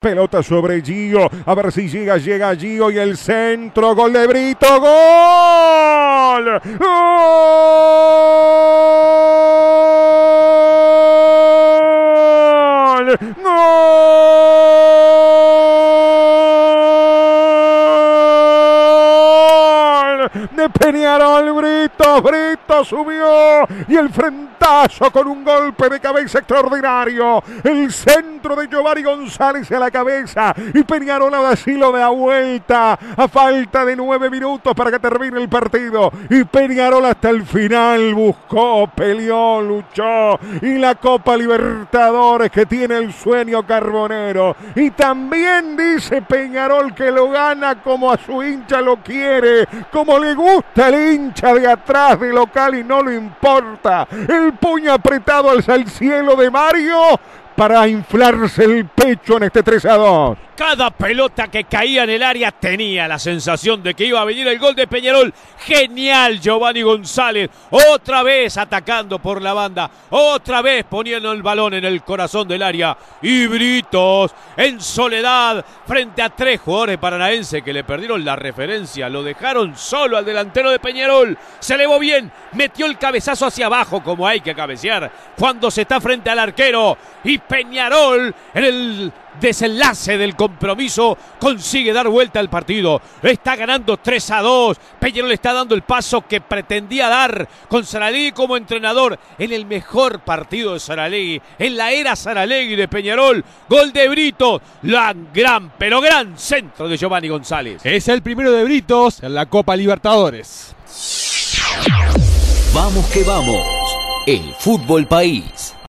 Pelota sobre Gio. A ver si llega, llega Gio y el centro. Gol de Brito. ¡Gol! ¡Gol! ¡Gol! De Peñarol, Brito, Brito subió y el frentazo con un golpe de cabeza extraordinario. El centro de Giovanni González a la cabeza y Peñarol así lo da vuelta a falta de nueve minutos para que termine el partido. Y Peñarol hasta el final buscó, peleó, luchó y la Copa Libertadores que tiene el sueño carbonero. Y también dice Peñarol que lo gana como a su hincha lo quiere, como le gusta el hincha de atrás de local y no le importa. El puño apretado al cielo de Mario para inflarse el pecho en este 3 a 2. Cada pelota que caía en el área tenía la sensación de que iba a venir el gol de Peñarol. Genial Giovanni González. Otra vez atacando por la banda. Otra vez poniendo el balón en el corazón del área. Y Britos en soledad frente a tres jugadores paranaenses que le perdieron la referencia. Lo dejaron solo al delantero de Peñarol. Se elevó bien. Metió el cabezazo hacia abajo como hay que cabecear. Cuando se está frente al arquero. Y Peñarol en el desenlace del compromiso consigue dar vuelta al partido. Está ganando 3 a 2. Peñarol está dando el paso que pretendía dar con Saralegui como entrenador en el mejor partido de Saralegui, en la era Saralegui de Peñarol. Gol de Brito, la gran, pero gran centro de Giovanni González. Es el primero de Britos en la Copa Libertadores. Vamos que vamos. El fútbol país.